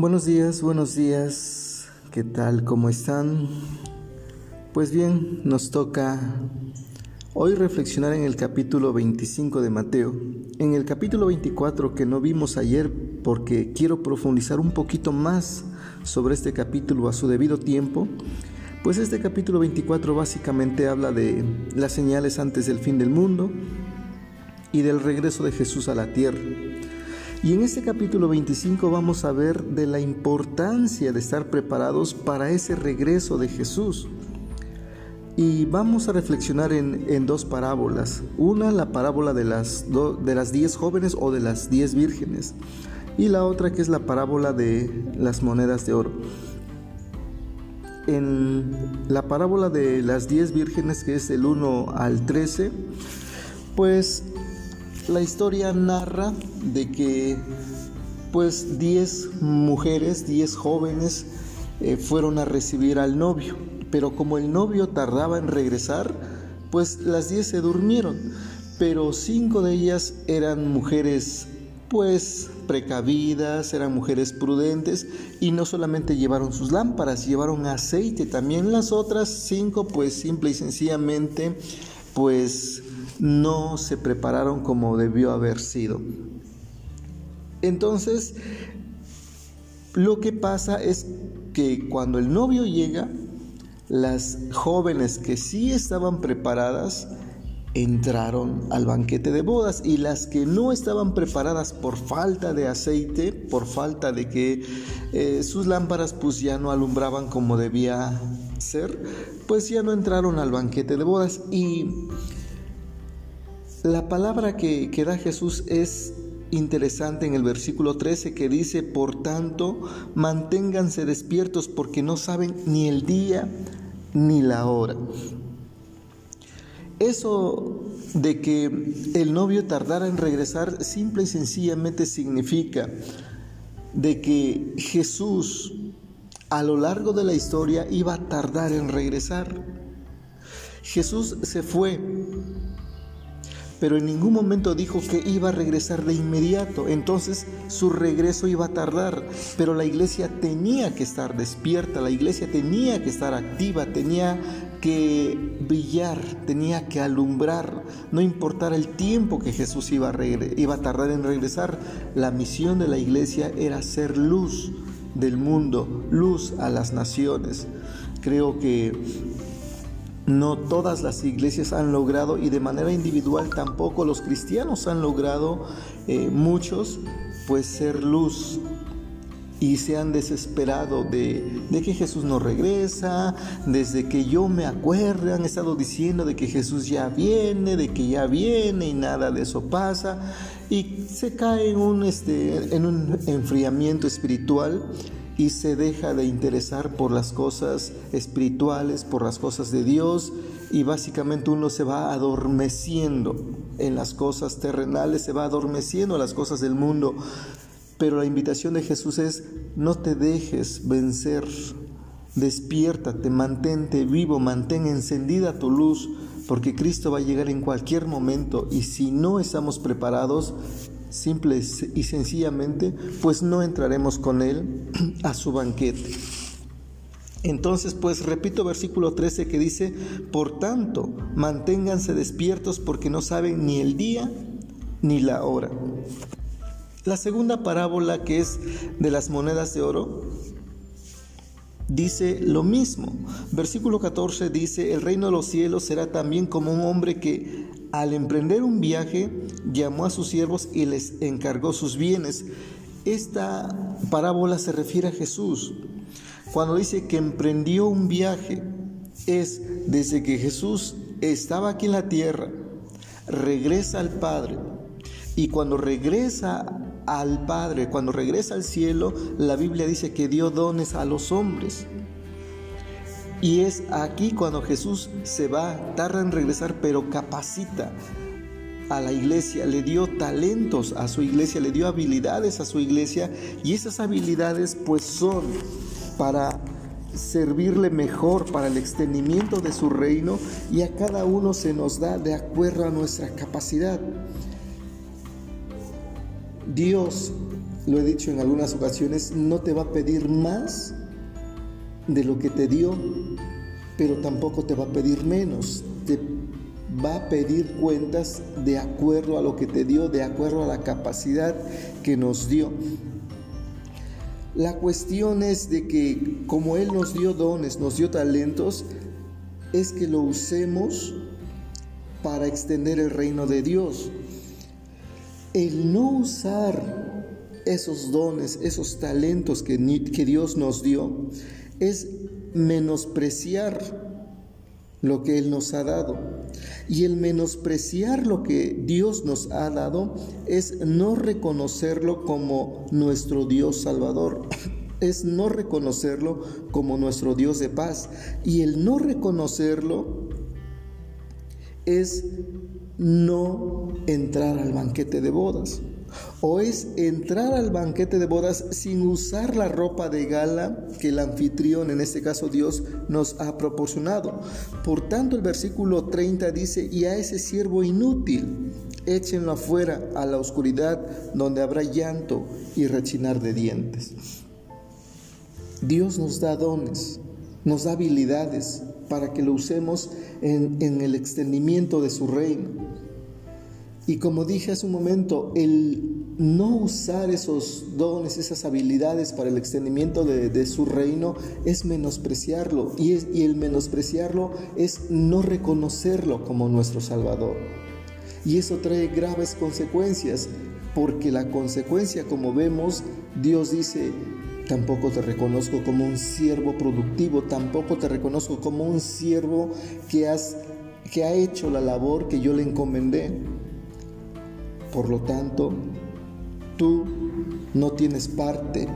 Buenos días, buenos días. ¿Qué tal? ¿Cómo están? Pues bien, nos toca hoy reflexionar en el capítulo 25 de Mateo. En el capítulo 24 que no vimos ayer porque quiero profundizar un poquito más sobre este capítulo a su debido tiempo, pues este capítulo 24 básicamente habla de las señales antes del fin del mundo y del regreso de Jesús a la tierra. Y en este capítulo 25 vamos a ver de la importancia de estar preparados para ese regreso de Jesús. Y vamos a reflexionar en, dos parábolas. Una, la parábola de las, de las diez jóvenes o de las diez vírgenes. Y la otra que es la parábola de las monedas de oro. En la parábola de las diez vírgenes, que es del 1 al 13, pues la historia narra de que pues 10 mujeres, 10 jóvenes eh, fueron a recibir al novio, pero como el novio tardaba en regresar, pues las 10 se durmieron, pero cinco de ellas eran mujeres pues precavidas, eran mujeres prudentes y no solamente llevaron sus lámparas, llevaron aceite, también. Las otras cinco pues simple y sencillamente pues no se prepararon como debió haber sido. Entonces, lo que pasa es que cuando el novio llega, las jóvenes que sí estaban preparadas entraron al banquete de bodas y las que no estaban preparadas por falta de aceite, por falta de que eh, sus lámparas pues ya no alumbraban como debía ser, pues ya no entraron al banquete de bodas y la palabra que, da Jesús es interesante en el versículo 13 que dice, por tanto, manténganse despiertos porque no saben ni el día ni la hora. Eso de que el novio tardara en regresar simple y sencillamente significa de que Jesús a lo largo de la historia iba a tardar en regresar. Jesús se fue pero en ningún momento dijo que iba a regresar de inmediato. Entonces su regreso iba a tardar, pero la iglesia tenía que estar despierta, la iglesia tenía que estar activa, tenía que brillar, tenía que alumbrar, no importara el tiempo que Jesús iba a, iba a tardar en regresar, la misión de la iglesia era ser luz del mundo, luz a las naciones. Creo que no todas las iglesias han logrado y de manera individual tampoco los cristianos han logrado eh, muchos pues ser luz y se han desesperado de, de, que Jesús no regresa, desde que yo me acuerdo, han estado diciendo de que Jesús ya viene, de que ya viene y nada de eso pasa, y se cae en un, este, en un enfriamiento espiritual y se deja de interesar por las cosas espirituales, por las cosas de Dios y básicamente uno se va adormeciendo en las cosas terrenales, se va adormeciendo en las cosas del mundo. Pero la invitación de Jesús es no te dejes vencer, despiértate, mantente vivo, mantén encendida tu luz, porque Cristo va a llegar en cualquier momento y si no estamos preparados, simple y sencillamente, pues no entraremos con Él a su banquete. Entonces, pues repito versículo 13 que dice, por tanto, manténganse despiertos porque no saben ni el día ni la hora. La segunda parábola que es de las monedas de oro dice lo mismo. Versículo 14 dice, el reino de los cielos será también como un hombre que al emprender un viaje llamó a sus siervos y les encargó sus bienes. Esta parábola se refiere a Jesús. Cuando dice que emprendió un viaje, es desde que Jesús estaba aquí en la tierra, regresa al Padre. Y cuando regresa al Padre, cuando regresa al cielo, la Biblia dice que dio dones a los hombres. Y es aquí cuando Jesús se va, tarda en regresar, pero capacita a la iglesia, le dio talentos a su iglesia, le dio habilidades a su iglesia y esas habilidades pues son para servirle mejor para el extendimiento de su reino y a cada uno se nos da de acuerdo a nuestra capacidad. Dios lo he dicho en algunas ocasiones, no te va a pedir más de lo que te dio, pero tampoco te va a pedir menos. Te va a pedir cuentas de acuerdo a lo que te dio, de acuerdo a la capacidad que nos dio. La cuestión es de que como Él nos dio dones, nos dio talentos, es que lo usemos para extender el reino de Dios. El no usar esos dones, esos talentos que, Dios nos dio, es menospreciar lo que Él nos ha dado. Y el menospreciar lo que Dios nos ha dado es no reconocerlo como nuestro Dios Salvador. Es no reconocerlo como nuestro Dios de paz. Y el no reconocerlo es no entrar al banquete de bodas o es entrar al banquete de bodas sin usar la ropa de gala que el anfitrión, en este caso Dios, nos ha proporcionado. Por tanto, el versículo 30 dice, y a ese siervo inútil, échenlo afuera a la oscuridad donde habrá llanto y rechinar de dientes. Dios nos da dones, nos da habilidades para que lo usemos en, en el extendimiento de su reino. Y como dije hace un momento, el no usar esos dones, esas habilidades para el extendimiento de, su reino es menospreciarlo. Y, el menospreciarlo es no reconocerlo como nuestro Salvador. Y eso trae graves consecuencias, porque la consecuencia, como vemos, Dios dice, tampoco te reconozco como un siervo productivo, tampoco te reconozco como un siervo que, has, que ha hecho la labor que yo le encomendé. Por lo tanto, tú no tienes parte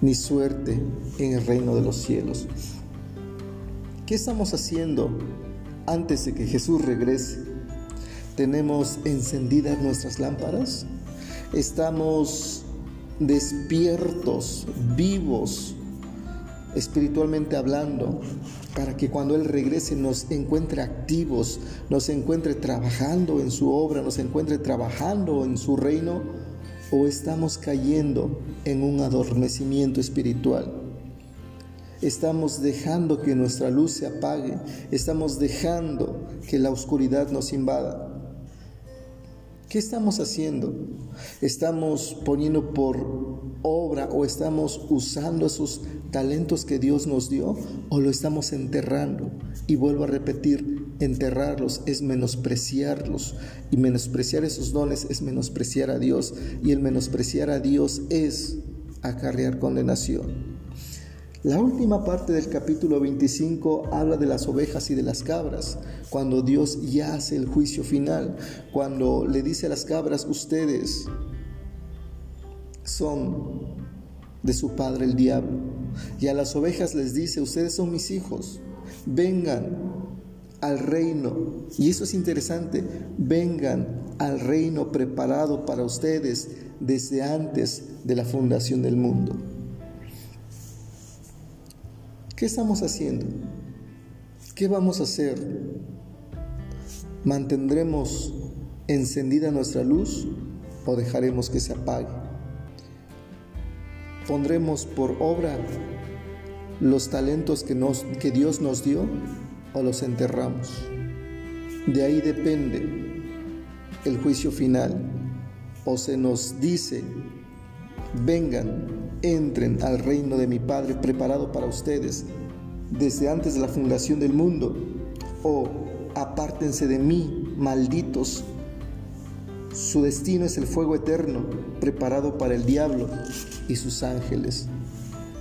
ni suerte en el reino de los cielos. ¿Qué estamos haciendo antes de que Jesús regrese? ¿Tenemos encendidas nuestras lámparas? ¿Estamos despiertos, vivos, espiritualmente hablando, para que cuando Él regrese nos encuentre activos, nos encuentre trabajando en su obra, nos encuentre trabajando en su reino, o estamos cayendo en un adormecimiento espiritual. Estamos dejando que nuestra luz se apague, estamos dejando que la oscuridad nos invada. ¿Qué estamos haciendo? ¿Estamos poniendo por obra o estamos usando esos talentos que Dios nos dio o lo estamos enterrando? Y vuelvo a repetir, enterrarlos es menospreciarlos y menospreciar esos dones es menospreciar a Dios y el menospreciar a Dios es acarrear condenación. La última parte del capítulo 25 habla de las ovejas y de las cabras, cuando Dios ya hace el juicio final, cuando le dice a las cabras, ustedes son de su padre el diablo, y a las ovejas les dice, ustedes son mis hijos, vengan al reino, y eso es interesante, vengan al reino preparado para ustedes desde antes de la fundación del mundo. ¿Qué estamos haciendo? ¿Qué vamos a hacer? ¿Mantendremos encendida nuestra luz o dejaremos que se apague? ¿Pondremos por obra los talentos que, Dios nos dio o los enterramos? De ahí depende el juicio final. O se nos dice, vengan entren al reino de mi Padre preparado para ustedes desde antes de la fundación del mundo. O apártense de mí, malditos. Su destino es el fuego eterno preparado para el diablo y sus ángeles.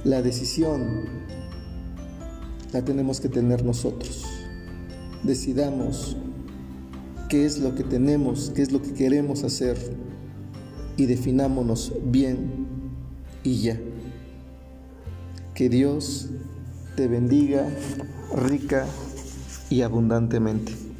La decisión la tenemos que tener nosotros. Decidamos qué es lo que tenemos, qué es lo que queremos hacer y definámonos bien y ya. Que Dios te bendiga rica y abundantemente.